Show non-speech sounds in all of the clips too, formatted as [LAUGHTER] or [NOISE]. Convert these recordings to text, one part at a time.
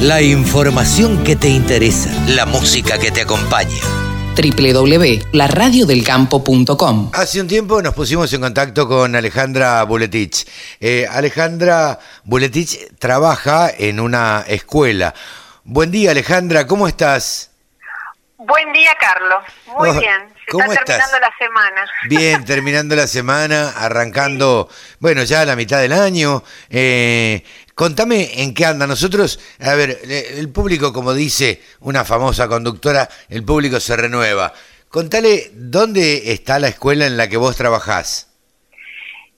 La información que te interesa, la música que te acompaña. www.laradiodelcampo.com Hace un tiempo nos pusimos en contacto con Alejandra Buletich. Eh, Alejandra Buletich trabaja en una escuela. Buen día, Alejandra, ¿cómo estás? Buen día, Carlos. Muy Oh, bien. Se ¿cómo está estás? terminando la semana. Bien, terminando la semana, arrancando, [LAUGHS] bueno, ya la mitad del año. Eh, contame en qué anda. Nosotros, a ver, el público, como dice una famosa conductora, el público se renueva. Contale dónde está la escuela en la que vos trabajás.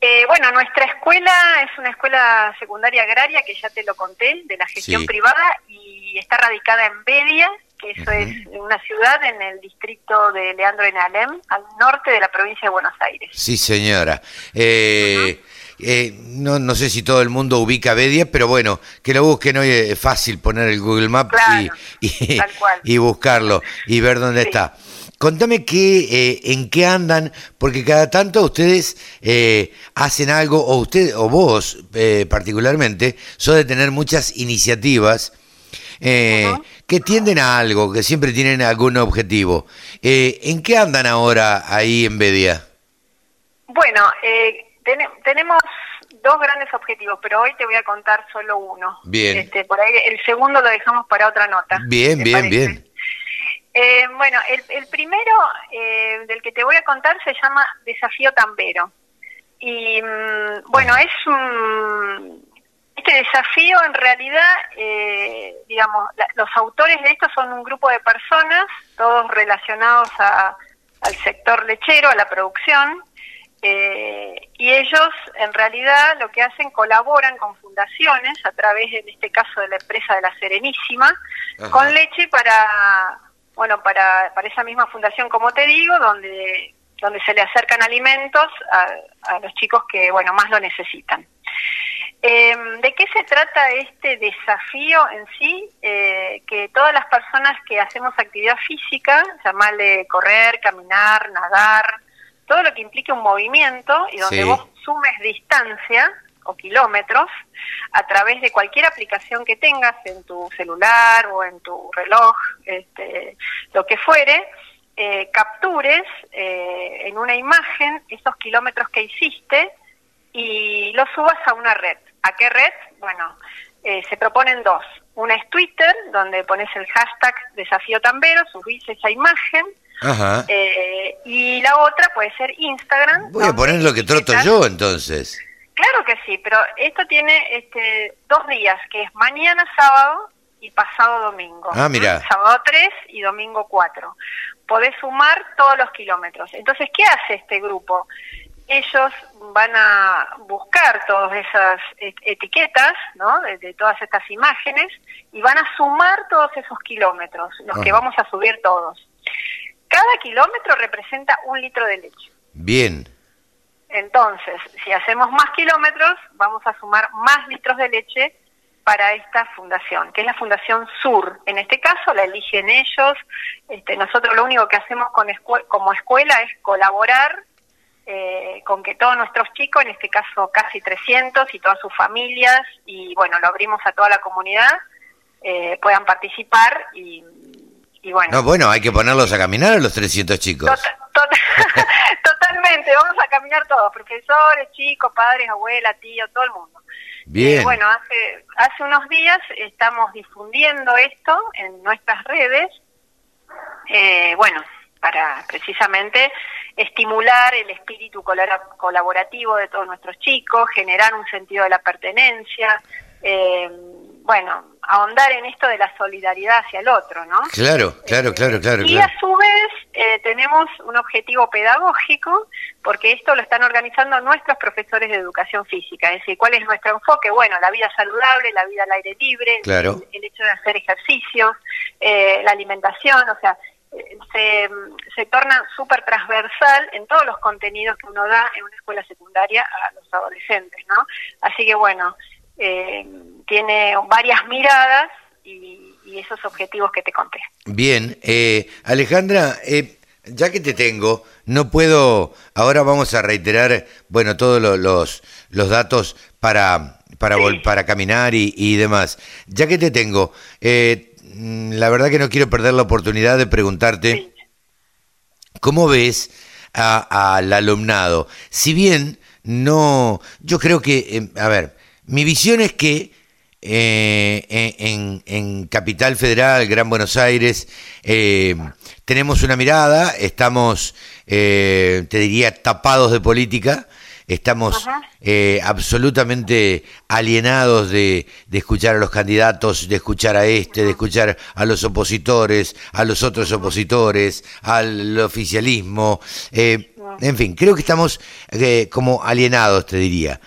Eh, bueno, nuestra escuela es una escuela secundaria agraria, que ya te lo conté, de la gestión Sí. privada, y está radicada en Bedia, que eso es una ciudad en el distrito de Leandro en Alem, al norte de la provincia de Buenos Aires. Sí, señora. Eh, eh, no, no sé si todo el mundo ubica Bedia, pero bueno, que lo busquen hoy es fácil poner el Google Maps Claro, [LAUGHS] y, buscarlo y ver dónde Sí. está. Contame qué, eh, en qué andan, porque cada tanto ustedes eh, hacen algo, o usted, o vos eh, particularmente, sos de tener muchas iniciativas eh, que tienden a algo, que siempre tienen algún objetivo. Eh, ¿En qué andan ahora ahí en Bedia? Bueno, eh, tene- tenemos dos grandes objetivos, pero hoy te voy a contar solo uno. Bien. Este, por ahí el segundo lo dejamos para otra nota. Bien, ¿te bien, parece? bien. Eh, bueno, el, el primero eh, del que te voy a contar se llama Desafío Tambero. Y mm, bueno, es un... Este desafío en realidad, eh, digamos, la- los autores de esto son un grupo de personas, todos relacionados a- al sector lechero, a la producción, eh, y ellos en realidad lo que hacen colaboran con fundaciones a través, en este caso, de la empresa de la Serenísima, Ajá. con leche para, bueno, para, para esa misma fundación, como te digo, donde donde se le acercan alimentos a, a los chicos que, bueno, más lo necesitan. Eh, ¿De qué se trata este desafío en sí? Eh, que todas las personas que hacemos actividad física, llamarle correr, caminar, nadar, todo lo que implique un movimiento y donde Sí. vos sumes distancia o kilómetros a través de cualquier aplicación que tengas en tu celular o en tu reloj, este, lo que fuere, eh, captures eh, en una imagen esos kilómetros que hiciste y los subas a una red. ¿A qué red? Bueno, eh, se proponen dos. Una es Twitter, donde pones el hashtag desafío tambero, subís esa imagen, Ajá. eh, y la otra puede ser Instagram. Voy a poner lo que troto yo entonces. Claro que sí, pero esto tiene este, dos días, que es mañana sábado y pasado domingo. Ah, mirá. ¿Mm? Sábado 3 y domingo 4. Podés sumar todos los kilómetros. Entonces, ¿qué hace este grupo? Ellos van a buscar todas esas et- etiquetas, ¿no? De, de todas estas imágenes y van a sumar todos esos kilómetros, los que vamos a subir todos. Cada kilómetro representa un litro de leche. Bien. Entonces, si hacemos más kilómetros, vamos a sumar más litros de leche para esta fundación, que es la Fundación Sur. En este caso la eligen ellos. Este, nosotros lo único que hacemos con escue- como escuela es colaborar eh, con que todos nuestros chicos, en este caso casi 300 y todas sus familias, y bueno, lo abrimos a toda la comunidad, eh, puedan participar y, y bueno. No, bueno, hay que ponerlos a caminar a los 300 chicos. Tota- tota- [LAUGHS] Totalmente, vamos a caminar todos, profesores, chicos, padres, abuelas, tíos, todo el mundo. Bien. Eh, bueno, hace, hace unos días estamos difundiendo esto en nuestras redes, eh, bueno, para precisamente estimular el espíritu colaborativo de todos nuestros chicos, generar un sentido de la pertenencia, eh, bueno, ahondar en esto de la solidaridad hacia el otro, ¿no? Claro, claro, claro, claro, Y claro. a su vez eh, tenemos un objetivo pedagógico, porque esto lo están organizando nuestros profesores de educación física. Es decir, ¿cuál es nuestro enfoque? Bueno, la vida saludable, la vida al aire libre, Claro. el, el hecho de hacer ejercicios, eh, la alimentación, o sea, se, se torna súper transversal en todos los contenidos que uno da en una escuela secundaria a los adolescentes, ¿no? Así que bueno, eh, tiene varias miradas y, y esos objetivos que te conté. Bien, eh, Alejandra, eh, ya que te tengo, no puedo, ahora vamos a reiterar, bueno, todos lo- los, los datos para, para, para caminar y, demás. Ya que te tengo, eh, la verdad que no quiero perder la oportunidad de preguntarte, ¿cómo ves al alumnado? Si bien no, yo creo que, em, a ver, mi visión es que eh, en, en, Capital Federal, Gran Buenos Aires, eh, tenemos una mirada, estamos, eh, te diría, tapados de política, estamos eh, absolutamente alienados de, de, escuchar a los candidatos, de escuchar a este, de escuchar a los opositores, a los otros opositores, al oficialismo. Eh, en fin, creo que estamos eh, como alienados, te diría.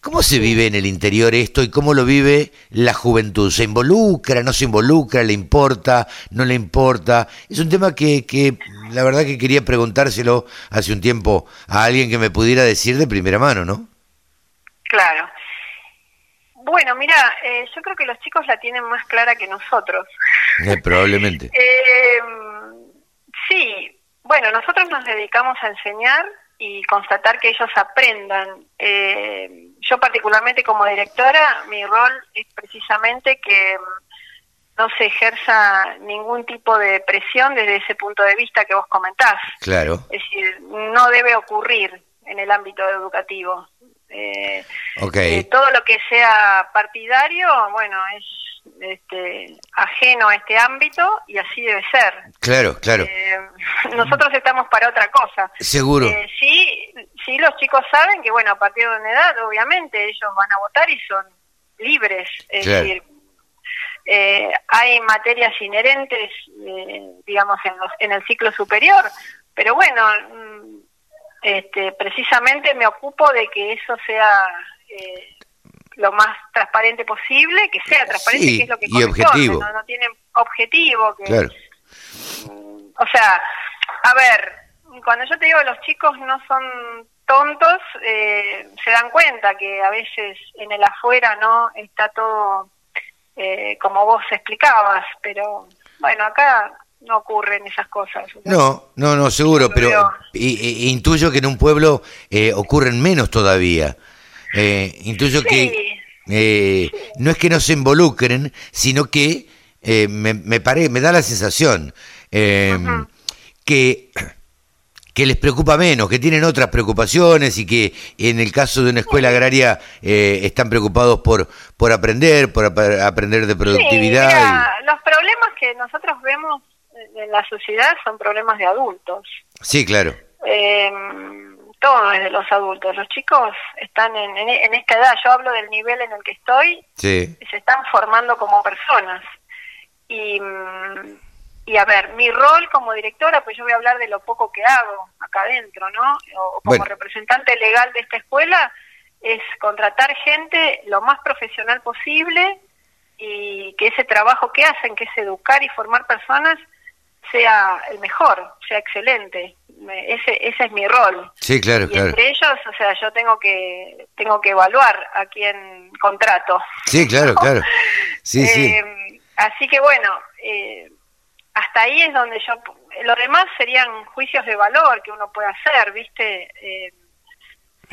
¿Cómo se vive en el interior esto y cómo lo vive la juventud? ¿Se involucra, no se involucra, le importa, no le importa? Es un tema que, que la verdad que quería preguntárselo hace un tiempo a alguien que me pudiera decir de primera mano, ¿no? Claro. Bueno, mira, eh, yo creo que los chicos la tienen más clara que nosotros. Eh, probablemente. [LAUGHS] Eh, bueno, nosotros nos dedicamos a enseñar y constatar que ellos aprendan. Eh, yo particularmente como directora, mi rol es precisamente que mm, no se ejerza ningún tipo de presión desde ese punto de vista que vos comentás. Claro. Es decir, no debe ocurrir en el ámbito educativo. Eh, okay. todo lo que sea partidario, bueno, es este, ajeno a este ámbito y así debe ser. Claro, claro. Eh, [LAUGHS] nosotros estamos para otra cosa. Seguro. Eh, sí, sí, los chicos saben que, bueno, a partir de una edad, obviamente, ellos van a votar y son libres. Es decir, eh, hay materias inherentes, digamos, en, los, en el ciclo superior, pero bueno, mm, este, precisamente me ocupo de que eso sea lo más transparente posible, que sea transparente, que es lo que y objetivo. No, no tienen objetivo. Que, mm, O sea, a ver, cuando yo te digo los chicos no son tontos, eh, se dan cuenta que a veces en el afuera no está todo eh, como vos explicabas, pero bueno, acá no ocurren esas cosas. No, no, no, seguro, pero intuyo que en un pueblo eh, ocurren menos todavía. Eh, intuyo que eh, no es que no se involucren, sino que eh, me, me, me da la sensación eh, que, que les preocupa menos, que tienen otras preocupaciones y que en el caso de una escuela agraria están preocupados por, por aprender, por aprender de productividad. Los problemas que nosotros vemos en la sociedad son problemas de adultos. Sí, claro. Eh, todo desde los adultos. Los chicos están en, en, esta edad, yo hablo del nivel en el que estoy, se están formando como personas. Y, mm, y a ver, mi rol como directora, pues yo voy a hablar de lo poco que hago acá adentro, ¿no? O como representante legal de esta escuela, es contratar gente lo más profesional posible y que ese trabajo que hacen, que es educar y formar personas, sea el mejor, sea excelente ese, ese es mi rol. Sí, claro, y Entre ellos, o sea, yo tengo que tengo que evaluar a quién contrato. Sí, claro, claro. [LAUGHS] Sí, sí. Eh, así que bueno, eh, hasta ahí es donde yo. Lo demás serían juicios de valor que uno puede hacer, ¿viste? Eh,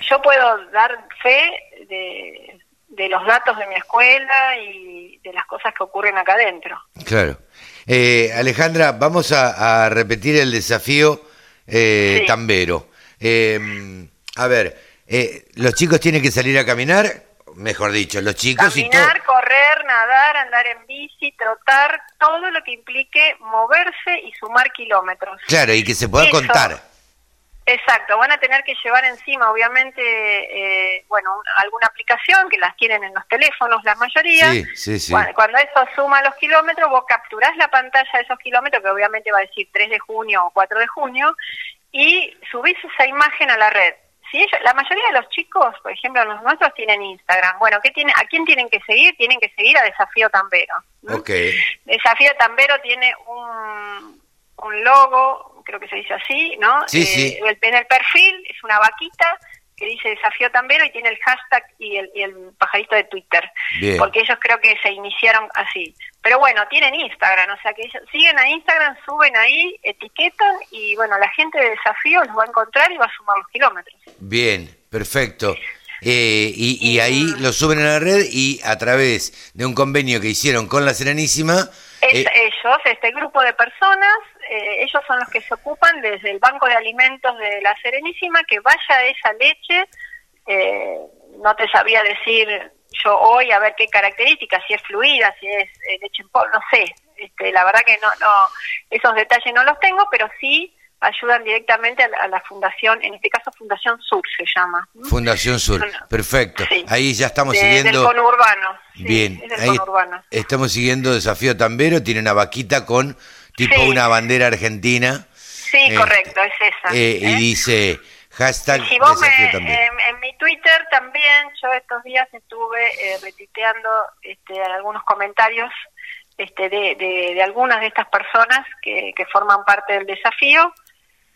yo puedo dar fe de, de los datos de mi escuela y de las cosas que ocurren acá adentro. Claro. Alejandra, vamos a repetir el desafío eh, Tambero. Em, a ver, eh, los chicos tienen que salir a caminar, mejor dicho, los chicos Caminar, correr, nadar, andar en bici, trotar, todo lo que implique moverse y sumar kilómetros. Claro, y que se pueda contar. Exacto, van a tener que llevar encima, obviamente, eh, bueno, alguna aplicación que las tienen en los teléfonos, la mayoría. Sí, sí, sí. Cuando, eso suma los kilómetros, vos capturás la pantalla de esos kilómetros, que obviamente va a decir 3 de junio o 4 de junio, y subís esa imagen a la red. Si ellos, la mayoría de los chicos, por ejemplo, los nuestros tienen Instagram. Bueno, ¿qué tiene, ¿a quién tienen que seguir? Tienen que seguir a Desafío Tambero. Okay. Desafío Tambero tiene un, un logo, creo que se dice así, ¿no? Sí, sí. Eh, en el perfil es una vaquita que dice desafío tambero y tiene el hashtag y el, y el pajarito de Twitter. Porque ellos creo que se iniciaron así. Pero bueno, tienen Instagram, o sea que ellos siguen a Instagram, suben ahí, etiquetan y bueno, la gente de desafío los va a encontrar y va a sumar los kilómetros. Bien, perfecto. eh, y, y ahí lo suben a la red y a través de un convenio que hicieron con la Serenísima... Es- eh, ellos, este grupo de personas, eh, ellos son los que se ocupan desde el Banco de Alimentos de la Serenísima que vaya esa leche. eh, no te sabía decir yo hoy a ver qué características, si es fluida, si es eh, leche en polvo, no sé. Este, la verdad que no, no, esos detalles no los tengo, pero sí ayudan directamente a la, a la fundación, en este caso Fundación Sur se llama. Fundación Sur, Bueno, perfecto. sí. Ahí ya estamos De- siguiendo... Del conurbano. sí, Bien, es del ahí conurbano. estamos siguiendo Desafío Tambero, tiene una vaquita con tipo Sí. una bandera argentina. Sí, Eh, correcto, es esa. eh, ¿eh? Y dice hashtag Si vos me, en, en mi Twitter también, yo estos días estuve eh, retuiteando este, algunos comentarios este, de, de, de algunas de estas personas que, que forman parte del desafío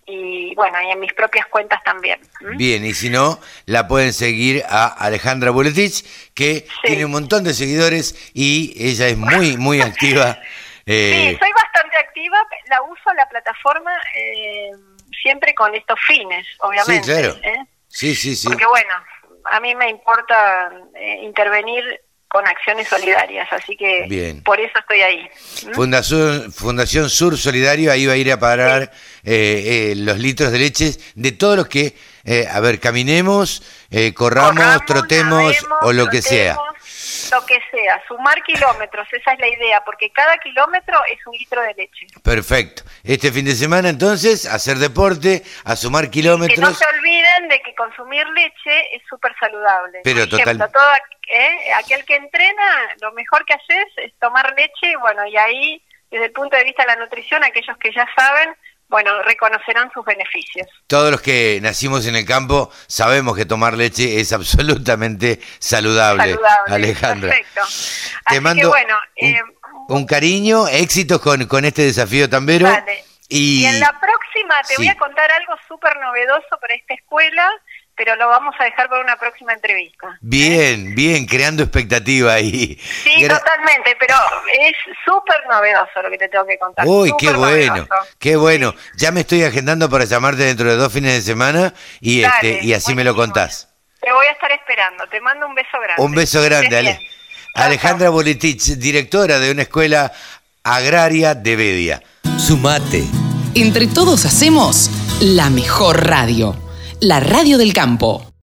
y bueno, y en mis propias cuentas también. Bien, y si no, la pueden seguir a Alejandra Buletich, que tiene un montón de seguidores y ella es muy, muy activa. [LAUGHS] eh, Sí, soy bastante activa, la uso la plataforma eh, siempre con estos fines, obviamente. Sí, claro. ¿eh? sí, sí, sí. Porque bueno, a mí me importa eh, intervenir con acciones solidarias, así que Bien. por eso estoy ahí. Fundación, Fundación Sur Solidario, ahí va a ir a parar eh, eh, los litros de leche de todos los que, eh, a ver, caminemos, eh, corramos, Corramos, trotemos o lo que sea. Lo que sea, sumar kilómetros, esa es la idea, porque cada kilómetro es un litro de leche. Perfecto. Este fin de semana entonces, hacer deporte, a sumar Que no kilómetros. se olviden de que consumir leche es súper saludable. Pero Por ejemplo, total- todo ¿eh? aquel que entrena, lo mejor que haces es tomar leche, y bueno, y ahí, desde el punto de vista de la nutrición, aquellos que ya saben, bueno, reconocerán sus beneficios. Todos los que nacimos en el campo sabemos que tomar leche es [LAUGHS] absolutamente saludable, Saludable, Alejandra. perfecto. Te Así mando que bueno, un, eh, un cariño, éxitos con, con este desafío tambero. Vale. Y, Y en la próxima te Sí. voy a contar algo súper novedoso para esta escuela, pero lo vamos a dejar para una próxima entrevista. bien, bien, creando expectativa ahí. Sí, Gra- totalmente, pero es súper novedoso lo que te tengo que contar. Uy, qué bueno, novedoso. qué bueno. Ya me estoy agendando para llamarte dentro de dos fines de semana y Dale, este y así me lo contás. Te voy a estar esperando. Te mando un beso grande. Un beso grande, Ale. Alejandra Boletich, directora de una escuela agraria de Bedia. Sumate. Entre todos hacemos la mejor radio, la radio del campo.